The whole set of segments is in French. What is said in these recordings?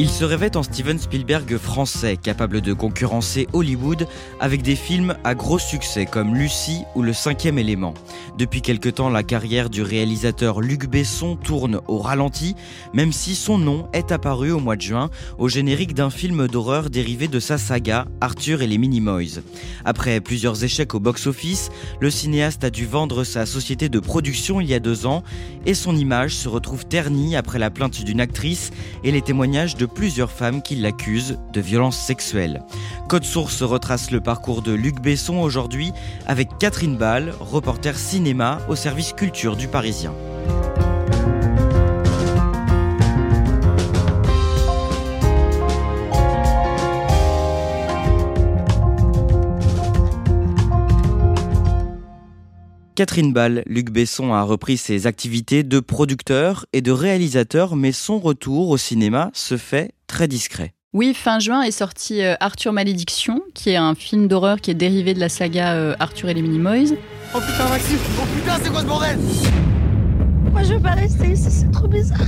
Il se rêvait en Steven Spielberg français, capable de concurrencer Hollywood avec des films à gros succès comme Lucie ou Le cinquième élément. Depuis quelque temps, la carrière du réalisateur Luc Besson tourne au ralenti, même si son nom est apparu au mois de juin au générique d'un film d'horreur dérivé de sa saga Arthur et les Minimoys. Après plusieurs échecs au box-office, le cinéaste a dû vendre sa société de production il y a deux ans et son image se retrouve ternie après la plainte d'une actrice et les témoignages de plusieurs femmes qui l'accusent de violences sexuelles. Code Source retrace le parcours de Luc Besson aujourd'hui avec Catherine Ball, reporter cinéma au service culture du Parisien. Catherine Ball, Luc Besson a repris ses activités de producteur et de réalisateur, mais son retour au cinéma se fait très discret. Oui, fin juin est sorti euh, Arthur Malédiction, qui est un film d'horreur qui est dérivé de la saga euh, Arthur et les Minimoys. Oh putain Maxime Oh putain c'est quoi ce bordel? Moi je veux pas rester ici, c'est trop bizarre.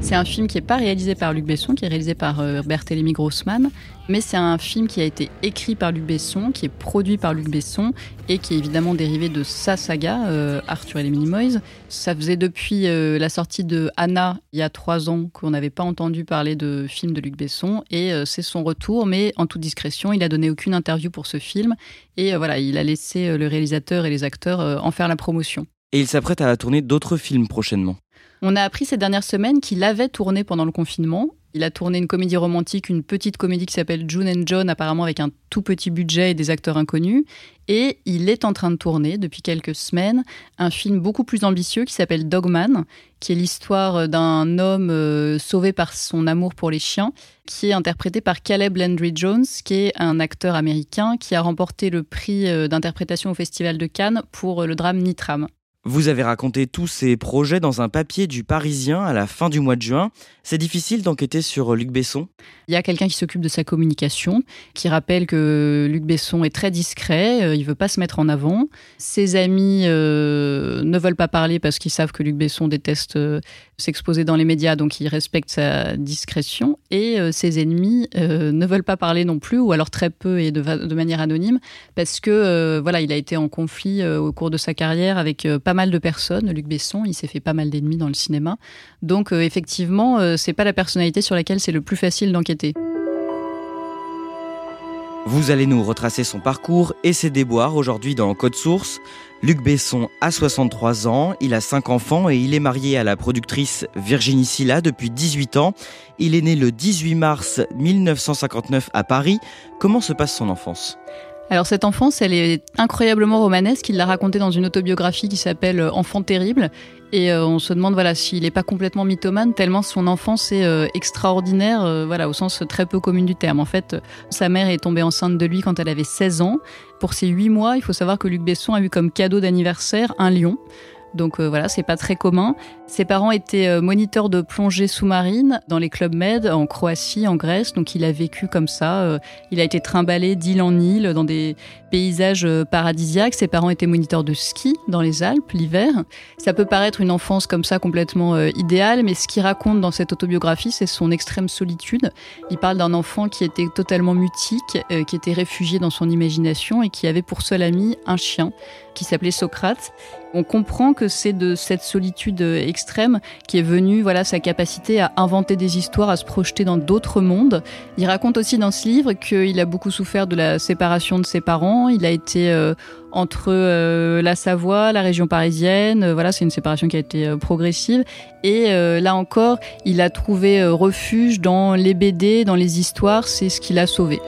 C'est un film qui n'est pas réalisé par Luc Besson, qui est réalisé par euh, Berthélemy Grossman, mais c'est un film qui a été écrit par Luc Besson, qui est produit par Luc Besson et qui est évidemment dérivé de sa saga, euh, Arthur et les Minimoys. Ça faisait depuis euh, la sortie de Anna, il y a trois ans, qu'on n'avait pas entendu parler de film de Luc Besson et euh, c'est son retour, mais en toute discrétion, il a donné aucune interview pour ce film et voilà, il a laissé le réalisateur et les acteurs en faire la promotion. Et il s'apprête à tourner d'autres films prochainement. On a appris ces dernières semaines qu'il avait tourné pendant le confinement. Il a tourné une comédie romantique, une petite comédie qui s'appelle June and John, apparemment avec un tout petit budget et des acteurs inconnus. Et il est en train de tourner depuis quelques semaines un film beaucoup plus ambitieux qui s'appelle Dogman, qui est l'histoire d'un homme euh, sauvé par son amour pour les chiens, qui est interprété par Caleb Landry Jones, qui est un acteur américain qui a remporté le prix euh, d'interprétation au Festival de Cannes pour le drame Nitram. Vous avez raconté tous ces projets dans un papier du Parisien à la fin du mois de juin. C'est difficile d'enquêter sur Luc Besson Il y a quelqu'un qui s'occupe de sa communication, qui rappelle que Luc Besson est très discret, euh, il veut pas se mettre en avant. Ses amis euh, ne veulent pas parler parce qu'ils savent que Luc Besson déteste euh, s'exposer dans les médias, donc il respecte sa discrétion. Et ses ennemis ne veulent pas parler non plus, ou alors très peu et de, de manière anonyme, parce que voilà, il a été en conflit au cours de sa carrière avec pas mal de personnes. Luc Besson, il s'est fait pas mal d'ennemis dans le cinéma. Donc euh, effectivement, euh, c'est pas la personnalité sur laquelle c'est le plus facile d'enquêter. Vous allez nous retracer son parcours et ses déboires aujourd'hui dans Code Source. Luc Besson a 63 ans, il a 5 enfants et il est marié à la productrice Virginie Silla depuis 18 ans. Il est né le 18 mars 1959 à Paris. Comment se passe son enfance? Alors cette enfance, elle est incroyablement romanesque. Il l'a racontée dans une autobiographie qui s'appelle euh, Enfant terrible. Et euh, on se demande voilà s'il n'est pas complètement mythomane tellement son enfance est euh, extraordinaire, voilà au sens très peu commun du terme. En fait, sa mère est tombée enceinte de lui quand elle avait 16 ans. Pour ses 8 mois, il faut savoir que Luc Besson a eu comme cadeau d'anniversaire un lion. Donc voilà, c'est pas très commun. Ses parents étaient euh, moniteurs de plongée sous-marine dans les clubs Med en Croatie, en Grèce. Donc il a vécu comme ça. Euh, il a été trimballé d'île en île dans des paysages euh, paradisiaques. Ses parents étaient moniteurs de ski dans les Alpes l'hiver. Ça peut paraître une enfance comme ça complètement idéale, mais ce qu'il raconte dans cette autobiographie, c'est son extrême solitude. Il parle d'un enfant qui était totalement mutique, qui était réfugié dans son imagination et qui avait pour seul ami un chien qui s'appelait Socrate. On comprend que c'est de cette solitude extrême qui est venue voilà sa capacité à inventer des histoires, à se projeter dans d'autres mondes. Il raconte aussi dans ce livre qu'il a beaucoup souffert de la séparation de ses parents. Il a été euh, entre euh, la Savoie, la région parisienne. Euh, voilà, c'est une séparation qui a été progressive. Et là encore, il a trouvé refuge dans les BD, dans les histoires. C'est ce qui l'a sauvé.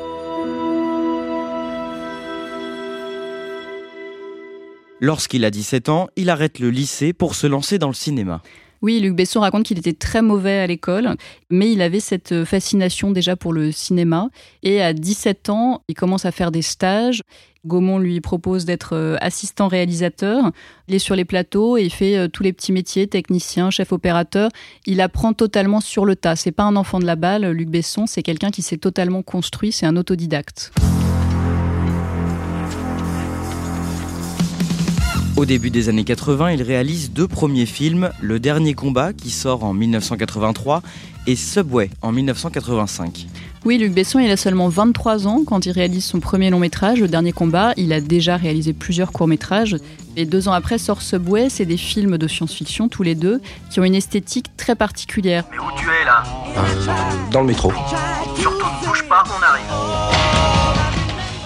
Lorsqu'il a 17 ans, il arrête le lycée pour se lancer dans le cinéma. Oui, Luc Besson raconte qu'il était très mauvais à l'école, mais il avait cette fascination déjà pour le cinéma. Et à 17 ans, il commence à faire des stages. Gaumont lui propose d'être euh, assistant réalisateur. Il est sur les plateaux et il fait euh, tous les petits métiers, technicien, chef opérateur. Il apprend totalement sur le tas. C'est pas un enfant de la balle, Luc Besson, c'est quelqu'un qui s'est totalement construit, c'est un autodidacte. Au début des années 80, il réalise deux premiers films, Le Dernier Combat qui sort en 1983 et Subway en 1985. Oui, Luc Besson, il a seulement 23 ans quand il réalise son premier long métrage, Le Dernier Combat. Il a déjà réalisé plusieurs courts métrages. Et deux ans après sort Subway, c'est des films de science-fiction, tous les deux, qui ont une esthétique très particulière. Mais où tu es là? Euh, Dans le métro.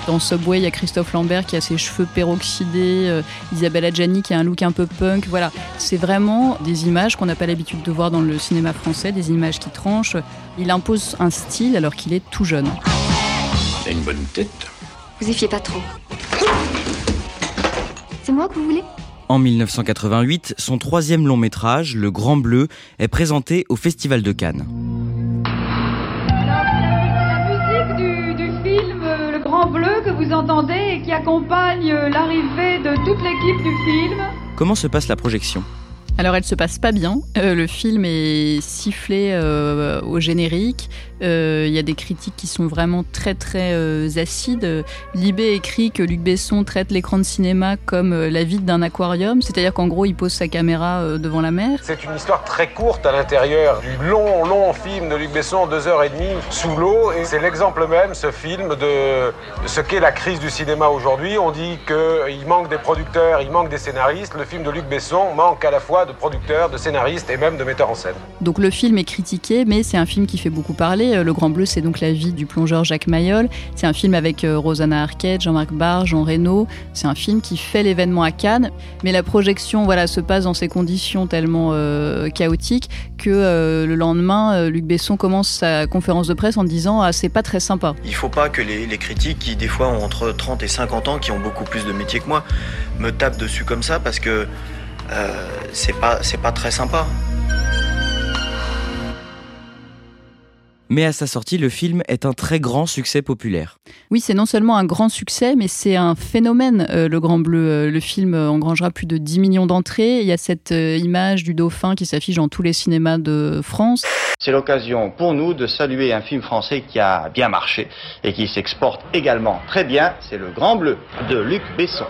Dans Subway, il y a Christophe Lambert qui a ses cheveux peroxydés, euh, Isabelle Adjani qui a un look un peu punk. Voilà, c'est vraiment des images qu'on n'a pas l'habitude de voir dans le cinéma français, des images qui tranchent. Il impose un style alors qu'il est tout jeune. a une bonne tête. Vous y fiez pas trop. C'est moi que vous voulez? En 1988, son troisième long métrage, Le Grand Bleu, est présenté au Festival de Cannes. Que vous entendez et qui accompagne l'arrivée de toute l'équipe du film. Comment se passe la projection? Alors elle se passe pas bien. Euh, le film est sifflé euh, au générique. Euh, il y a des critiques qui sont vraiment très très euh, acides. Libé écrit que Luc Besson traite l'écran de cinéma comme euh, la vide d'un aquarium, c'est-à-dire qu'en gros il pose sa caméra devant la mer. C'est une histoire très courte à l'intérieur du long long film de Luc Besson, deux heures et demie sous l'eau, et c'est l'exemple même, ce film, de ce qu'est la crise du cinéma aujourd'hui. On dit qu'il manque des producteurs, il manque des scénaristes. Le film de Luc Besson manque à la fois de producteurs, de scénaristes et même de metteurs en scène. Donc le film est critiqué, mais c'est un film qui fait beaucoup parler. Euh, le Grand Bleu, c'est donc la vie du plongeur Jacques Mayol. C'est un film avec euh, Rosanna Arquette, Jean-Marc Barr, Jean Reno. C'est un film qui fait l'événement à Cannes, mais la projection voilà, se passe dans ces conditions tellement euh, chaotiques que le lendemain, Luc Besson commence sa conférence de presse en disant ah, c'est pas très sympa. Il faut pas que les, les, critiques qui, des fois, ont entre 30 et 50 ans, qui ont beaucoup plus de métier que moi, me tapent dessus comme ça parce que c'est pas, pas très sympa. Mais à sa sortie, le film est un très grand succès populaire. Oui, c'est non seulement un grand succès, mais c'est un phénomène, euh, Le Grand Bleu. Euh, le film engrangera plus de 10 millions d'entrées. Il y a cette euh, image du dauphin qui s'affiche dans tous les cinémas de France. C'est l'occasion pour nous de saluer un film français qui a bien marché et qui s'exporte également très bien. C'est Le Grand Bleu de Luc Besson.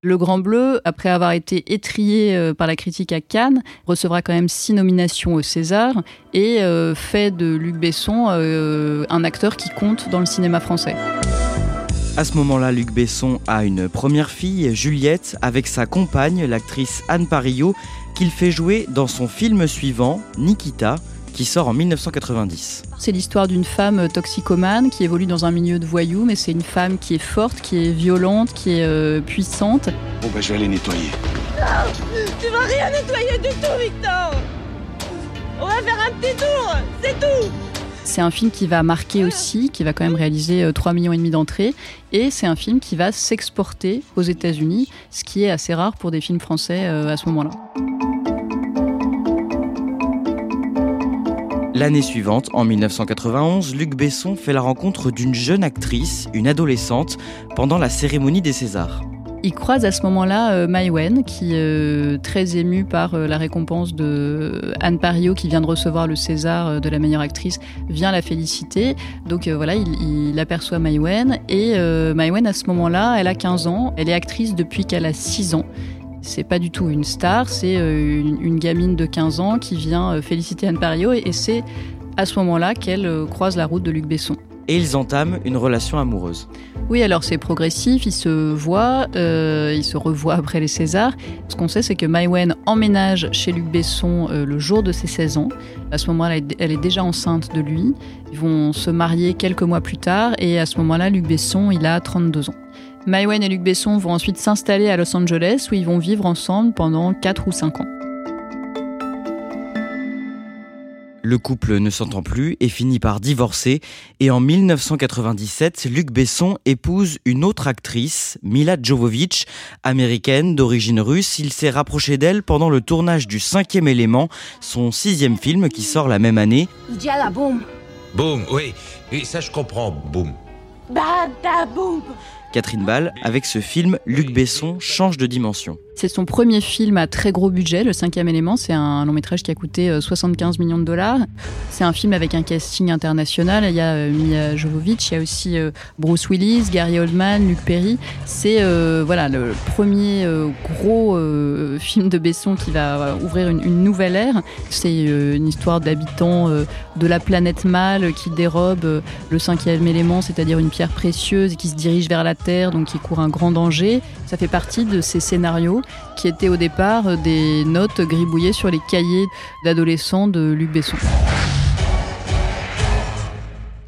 Le Grand Bleu, après avoir été étrié euh, par la critique à Cannes, recevra quand même six nominations au César et euh, fait de Luc Besson euh, un acteur qui compte dans le cinéma français. À ce moment-là, Luc Besson a une première fille, Juliette, avec sa compagne, l'actrice Anne Parillo, qu'il fait jouer dans son film suivant, Nikita, qui sort en 1990. C'est l'histoire d'une femme toxicomane qui évolue dans un milieu de voyous, mais c'est une femme qui est forte, qui est violente, qui est euh, puissante. Bon bah je vais aller nettoyer. Non, tu vas rien nettoyer du tout, Victor On va faire un petit tour, c'est tout c'est un film qui va marquer aussi, qui va quand même réaliser 3,5 euh, millions et demi d'entrées, et c'est un film qui va s'exporter aux États-Unis, ce qui est assez rare pour des films français euh, à ce moment-là. L'année suivante, en 1991, Luc Besson fait la rencontre d'une jeune actrice, une adolescente, pendant la cérémonie des Césars. Il croise à ce moment-là euh, qui est euh, très émue par euh, la récompense de Anne Pario, qui vient de recevoir le César de la meilleure actrice, vient la féliciter. Donc voilà, il, il, aperçoit Mai Wen. Et Mai Wen, à ce moment-là, elle a 15 ans. Elle est actrice depuis qu'elle a 6 ans. C'est pas du tout une star, c'est une, une, gamine de 15 ans qui vient féliciter Anne Pario. Et, et c'est à ce moment-là qu'elle croise la route de Luc Besson et ils entament une relation amoureuse. Oui, alors c'est progressif, ils se voient, euh, ils se revoient après les Césars. Ce qu'on sait, c'est que Mai Wen emménage chez Luc Besson euh, le jour de ses 16 ans. À ce moment-là, elle est déjà enceinte de lui. Ils vont se marier quelques mois plus tard et à ce moment-là, Luc Besson, il a 32 ans. Mai Wen et Luc Besson vont ensuite s'installer à Los Angeles où ils vont vivre ensemble pendant 4 ou 5 ans. Le couple ne s'entend plus et finit par divorcer et en 1997, Luc Besson épouse une autre actrice, Mila Jovovich, américaine d'origine russe. Il s'est rapproché d'elle pendant le tournage du cinquième élément, son sixième film qui sort la même année. boum. Boum, oui, oui, ça je comprends, boum. Bada boum. Catherine Ball, avec ce film, Luc Besson change de dimension. C'est son premier film à très gros budget, Le cinquième élément. C'est un long métrage qui a coûté 75 euh, millions de dollars. C'est un film avec un casting international. Il y a euh, Mia Jovovich, il y a aussi euh, Bruce Willis, Gary Oldman, Luc Perry. C'est voilà le premier gros film de Besson qui va ouvrir une, une nouvelle ère. C'est une histoire d'habitants de la planète Mâle qui dérobe le cinquième élément, c'est-à-dire une pierre précieuse, qui se dirige vers la Terre, donc qui court un grand danger. Ça fait partie de ces scénarios qui étaient au départ des notes gribouillées sur les cahiers d'adolescents de Luc Besson.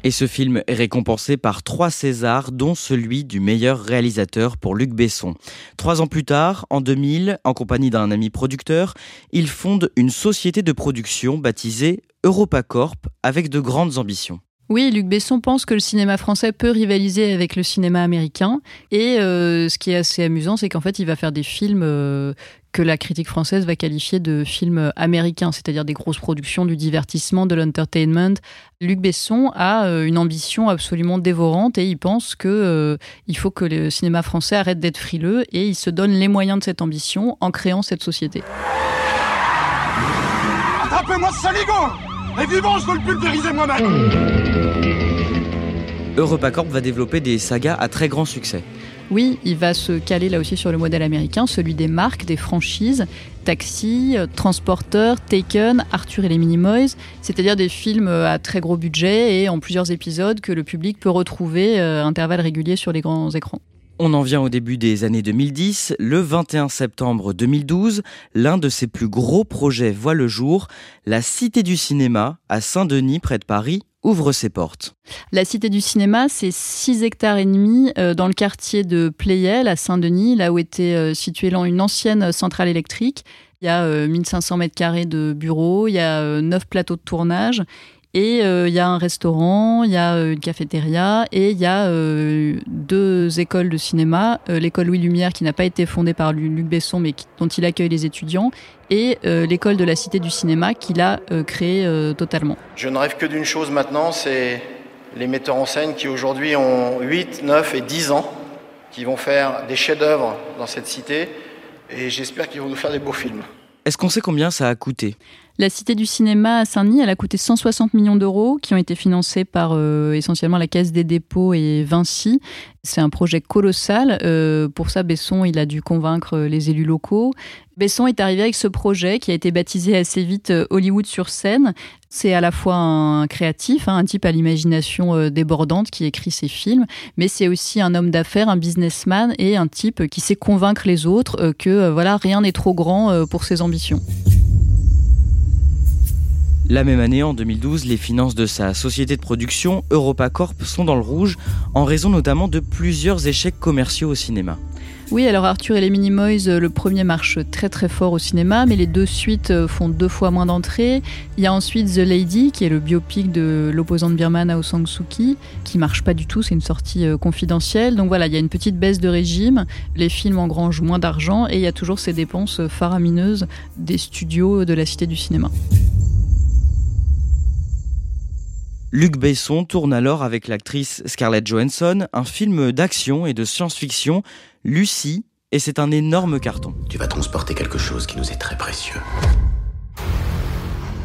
Et ce film est récompensé par trois Césars, dont celui du meilleur réalisateur pour Luc Besson. Trois ans plus tard, en 2000, en compagnie d'un ami producteur, il fonde une société de production baptisée EuropaCorp avec de grandes ambitions. Oui, Luc Besson pense que le cinéma français peut rivaliser avec le cinéma américain. Et euh, ce qui est assez amusant, c'est qu'en fait, il va faire des films euh, que la critique française va qualifier de films américains, c'est-à-dire des grosses productions, du divertissement, de l'entertainment. Luc Besson a euh, une ambition absolument dévorante et il pense que il faut que le cinéma français arrête d'être frileux et il se donne les moyens de cette ambition en créant cette société. Attrapez-moi ce Et vivant, je veux le pulvériser moi-même EuropaCorp va développer des sagas à très grand succès. Oui, il va se caler là aussi sur le modèle américain, celui des marques, des franchises, Taxi, Transporteur, Taken, Arthur et les Minimoys, c'est-à-dire des films à très gros budget et en plusieurs épisodes que le public peut retrouver à euh, intervalles réguliers sur les grands écrans. On en vient au début des années 2010. Le 21 septembre 2012, l'un de ses plus gros projets voit le jour. La Cité du cinéma, à Saint-Denis, près de Paris, ouvre ses portes. La Cité du cinéma, c'est 6 hectares et demi euh, dans le quartier de Pleyel, à Saint-Denis, là où était euh, située une ancienne centrale électrique. Il y a 1500 euh, mètres carrés de bureaux, il y a 9 plateaux de tournage et euh, il y a un restaurant, il y a euh, une cafétéria et il y a euh, deux écoles de cinéma. l'école Louis Lumière qui n'a pas été fondée par Luc Besson mais dont il accueille les étudiants et l'école de la Cité du cinéma qu'il a créée totalement. Je ne rêve que d'une chose maintenant, c'est les metteurs en scène qui aujourd'hui ont 8, 9 et 10 ans, qui vont faire des chefs-d'œuvre dans cette cité et j'espère qu'ils vont nous faire des beaux films. Est-ce qu'on sait combien ça a coûté? La Cité du cinéma à Saint-Denis, elle a coûté 160 millions d'euros qui ont été financés par euh, essentiellement la Caisse des dépôts et Vinci. C'est un projet colossal. Euh, pour ça, Besson, il a dû convaincre les élus locaux. Besson est arrivé avec ce projet qui a été baptisé assez vite euh, Hollywood sur scène. C'est à la fois un créatif, hein, un type à l'imagination débordante qui écrit ses films, mais c'est aussi un homme d'affaires, un businessman et un type qui sait convaincre les autres que voilà rien n'est trop grand pour ses ambitions. La même année, en 2012, les finances de sa société de production, EuropaCorp, sont dans le rouge, en raison notamment de plusieurs échecs commerciaux au cinéma. Oui, alors Arthur et les Minimoys, euh, le premier marche très très fort au cinéma, mais les deux suites euh, font deux fois moins d'entrées. Il y a ensuite The Lady, qui est le biopic de l'opposante birmane Aung San Suu Kyi, qui marche pas du tout, c'est une sortie euh, confidentielle. Donc voilà, il y a une petite baisse de régime, les films engrangent moins d'argent et il y a toujours ces dépenses faramineuses des studios de la Cité du cinéma. Luc Besson tourne alors avec l'actrice Scarlett Johansson un film d'action et de science-fiction, Lucie, et c'est un énorme carton. Tu vas transporter quelque chose qui nous est très précieux.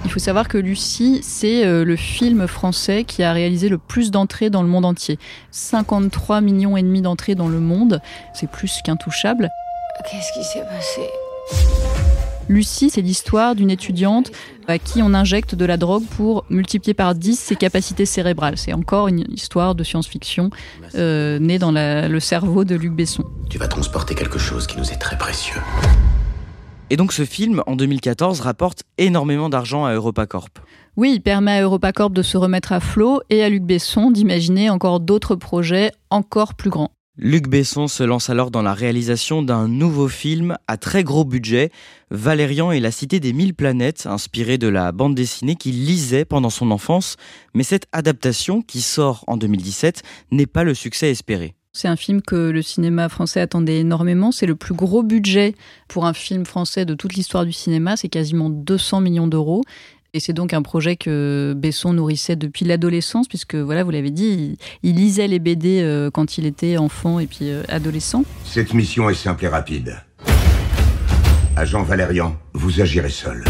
Il faut savoir que Lucie, c'est euh, le film français qui a réalisé le plus d'entrées dans le monde entier. 53 millions et demi d'entrées dans le monde, c'est plus qu'intouchable. Qu'est-ce qui s'est passé? Lucie, c'est l'histoire d'une étudiante à qui on injecte de la drogue pour multiplier par 10 ses capacités cérébrales. C'est encore une histoire de science-fiction euh, née dans la- le cerveau de Luc Besson. Tu vas transporter quelque chose qui nous est très précieux. Et donc ce film, en 2014, rapporte énormément d'argent à EuropaCorp. Oui, il permet à EuropaCorp de se remettre à flot et à Luc Besson d'imaginer encore d'autres projets encore plus grands. Luc Besson se lance alors dans la réalisation d'un nouveau film à très gros budget, Valérian et la cité des mille planètes, inspiré de la bande dessinée qu'il lisait pendant son enfance, mais cette adaptation, qui sort en 2017, n'est pas le succès espéré. C'est un film que le cinéma français attendait énormément. C'est le plus gros budget pour un film français de toute l'histoire du cinéma. C'est quasiment 200 millions d'euros. Et c'est donc un projet que Besson nourrissait depuis l'adolescence, puisque voilà, vous l'avez dit, il, il lisait les BD euh, quand il était enfant et puis euh, adolescent. Cette mission est simple et rapide. Agent Valérian, vous agirez seul.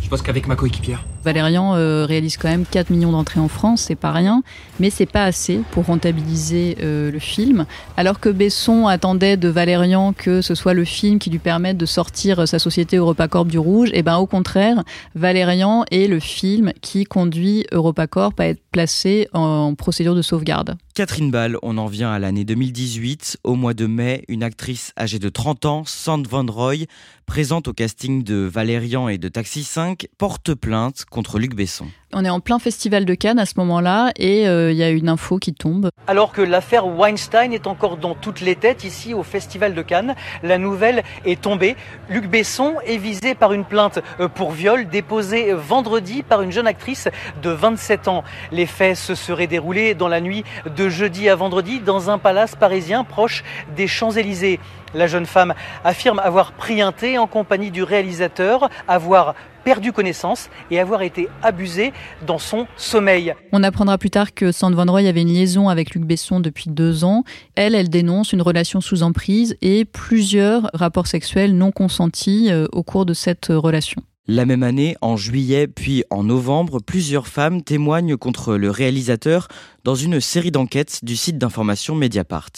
Je pense qu'avec ma coéquipière. Valérian euh, réalise quand même 4 millions d'entrées en France, c'est pas rien, mais c'est pas assez pour rentabiliser euh, le film. Alors que Besson attendait de Valérian que ce soit le film qui lui permette de sortir sa société EuropaCorp du rouge, et ben au contraire, Valérian est le film qui conduit EuropaCorp à être placé en procédure de sauvegarde. Catherine Ball, on en vient à l'année 2018. Au mois de mai, une actrice âgée de 30 ans, Sand Van Roy, présente au casting de Valérian et de Taxi 5, porte plainte contre Luc Besson. On est en plein festival de Cannes à ce moment-là et euh, il y a une info qui tombe. Alors que l'affaire Weinstein est encore dans toutes les têtes ici au Festival de Cannes, la nouvelle est tombée. Luc Besson est visé par une plainte euh, pour viol déposée vendredi par une jeune actrice de 27 ans. Les faits se seraient déroulés dans la nuit de jeudi à vendredi dans un palace parisien proche des Champs-Élysées. La jeune femme affirme avoir pris un thé en compagnie du réalisateur, avoir perdu connaissance et avoir été abusée dans son sommeil. On apprendra plus tard que Sand Van Roy avait une liaison avec Luc Besson depuis deux ans. Elle, elle dénonce une relation sous emprise et plusieurs rapports sexuels non consentis euh, au cours de cette relation. La même année, en juillet puis en novembre, plusieurs femmes témoignent contre le réalisateur dans une série d'enquêtes du site d'information Mediapart.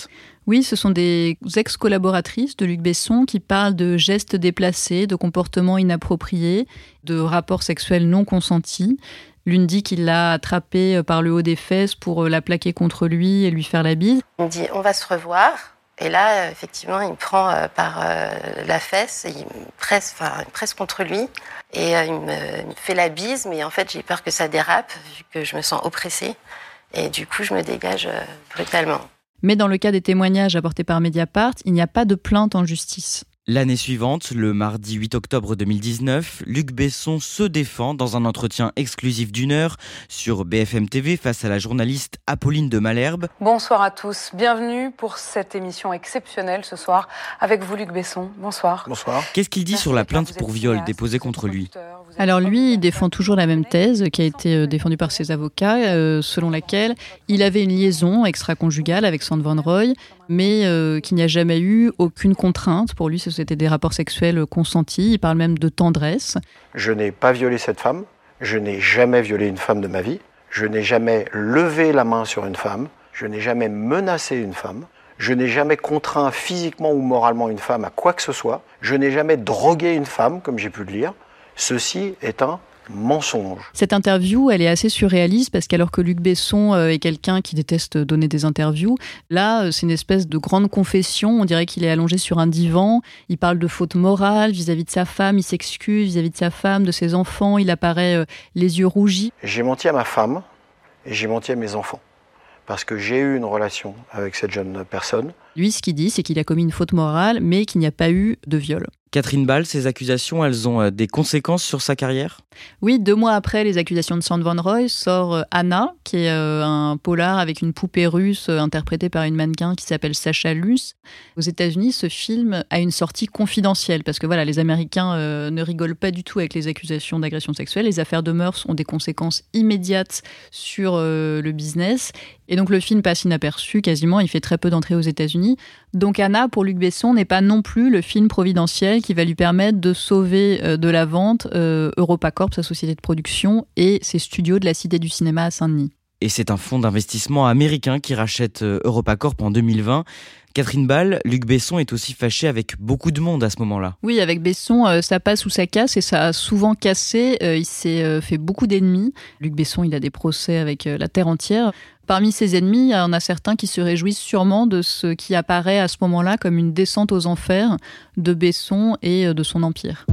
Oui, ce sont des ex-collaboratrices de Luc Besson qui parlent de gestes déplacés, de comportements inappropriés, de rapports sexuels non consentis. L'une dit qu'il l'a attrapée par le haut des fesses pour la plaquer contre lui et lui faire la bise. Il me dit on va se revoir. Et là, effectivement, il me prend euh, par euh, la fesse, il me presse, enfin, presse contre lui, et euh, il, me, il me fait la bise, mais en fait, j'ai peur que ça dérape, vu que je me sens oppressée, et du coup, je me dégage brutalement. Mais dans le cas des témoignages apportés par Mediapart, il n'y a pas de plainte en justice. L'année suivante, le mardi 8 octobre 2019, Luc Besson se défend dans un entretien exclusif d'une heure sur BFM TV face à la journaliste Apolline de Malherbe. Bonsoir à tous, bienvenue pour cette émission exceptionnelle ce soir avec vous Luc Besson. Bonsoir. Bonsoir. Qu'est-ce qu'il dit sur la plainte pour viol déposée contre lui Alors lui, il défend toujours la même thèse qui a été euh, défendue par ses avocats, euh, selon laquelle il avait une liaison extra-conjugale avec Sand Van Roy, mais euh, qu'il n'y a jamais eu aucune contrainte. Pour lui, c'était des rapports sexuels consentis. Il parle même de tendresse. Je n'ai pas violé cette femme. Je n'ai jamais violé une femme de ma vie. Je n'ai jamais levé la main sur une femme. Je n'ai jamais menacé une femme. Je n'ai jamais contraint physiquement ou moralement une femme à quoi que ce soit. Je n'ai jamais drogué une femme, comme j'ai pu le lire. Ceci est un mensonge. Cette interview, elle est assez surréaliste parce qu'alors que Luc Besson euh, est quelqu'un qui déteste donner des interviews, là, euh, c'est une espèce de grande confession. On dirait qu'il est allongé sur un divan. Il parle de faute morale vis-à-vis de sa femme. Il s'excuse vis-à-vis de sa femme, de ses enfants. Il apparaît euh, les yeux rougis. J'ai menti à ma femme et j'ai menti à mes enfants. Parce que j'ai eu une relation avec cette jeune personne. Lui, ce qu'il dit, c'est qu'il a commis une faute morale, mais qu'il n'y a pas eu de viol. Catherine Ball, ces accusations, elles ont euh, des conséquences sur sa carrière? Oui, deux mois après les accusations de Sand Van Roy, sort euh, Anna, qui est euh, un polar avec une poupée russe interprétée par une mannequin qui s'appelle Sacha Luce. Aux États-Unis, ce film a une sortie confidentielle parce que voilà, les Américains ne rigolent pas du tout avec les accusations d'agression sexuelle. Les affaires de mœurs ont des conséquences immédiates sur le business Et donc le film passe inaperçu quasiment, il fait très peu d'entrées aux États-Unis. Donc Anna, pour Luc Besson, n'est pas non plus le film providentiel qui va lui permettre de sauver euh, de la vente euh, EuropaCorp, sa société de production, et ses studios de la Cité du Cinéma à Saint-Denis. Et c'est un fonds d'investissement américain qui rachète euh, EuropaCorp en 2020. Catherine Ball, Luc Besson est aussi fâché avec beaucoup de monde à ce moment-là. Oui, avec Besson, euh, ça passe ou ça casse et ça a souvent cassé. Euh, il s'est euh, fait beaucoup d'ennemis. Luc Besson, il a des procès avec la terre entière. Parmi ses ennemis, il y en a certains qui se réjouissent sûrement de ce qui apparaît à ce moment-là comme une descente aux enfers de Besson et de son empire.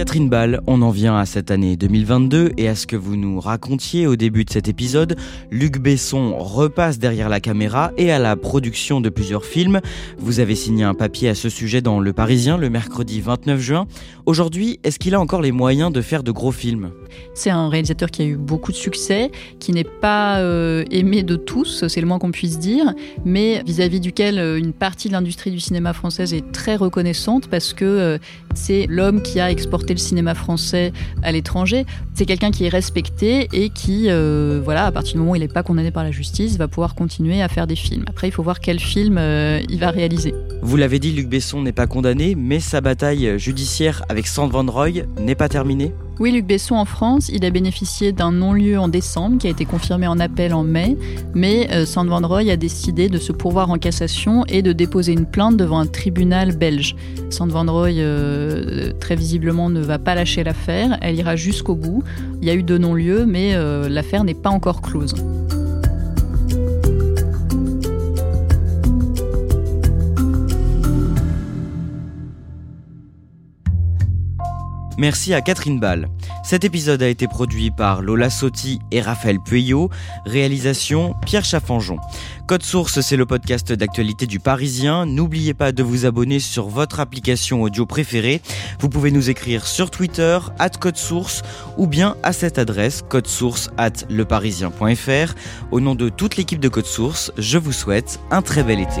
Catherine Ball, on en vient à cette année 2022 et à ce que vous nous racontiez au début de cet épisode. Luc Besson repasse derrière la caméra et à la production de plusieurs films. Vous avez signé un papier à ce sujet dans Le Parisien le mercredi 29 juin. Aujourd'hui, est-ce qu'il a encore les moyens de faire de gros films? C'est un réalisateur qui a eu beaucoup de succès, qui n'est pas euh, aimé de tous, c'est le moins qu'on puisse dire, mais vis-à-vis duquel euh, une partie de l'industrie du cinéma française est très reconnaissante parce que euh, c'est l'homme qui a exporté le cinéma français à l'étranger. C'est quelqu'un qui est respecté et qui, euh, voilà, à partir du moment où il n'est pas condamné par la justice, va pouvoir continuer à faire des films. Après, il faut voir quel film euh, il va réaliser. Vous l'avez dit, Luc Besson n'est pas condamné, mais sa bataille judiciaire avec Sand Van Roy n'est pas terminée oui, Luc Besson en France, il a bénéficié d'un non-lieu en décembre qui a été confirmé en appel en mai, mais euh, Sand Van Roy a décidé de se pourvoir en cassation et de déposer une plainte devant un tribunal belge. Sand Van Roy, euh, très visiblement, ne va pas lâcher l'affaire, elle ira jusqu'au bout. Il y a eu deux non-lieux, mais euh, l'affaire n'est pas encore close. Merci à Catherine Ball. Cet épisode a été produit par Lola Sotti et Raphaël Pueyo. Réalisation Pierre Chaffanjon. Code Source, c'est le podcast d'actualité du Parisien. N'oubliez pas de vous abonner sur votre application audio préférée. Vous pouvez nous écrire sur Twitter, at Code Source, ou bien à cette adresse, codesource at leparisien.fr. Au nom de toute l'équipe de Code Source, je vous souhaite un très bel été.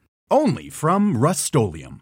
only from Rust-Oleum.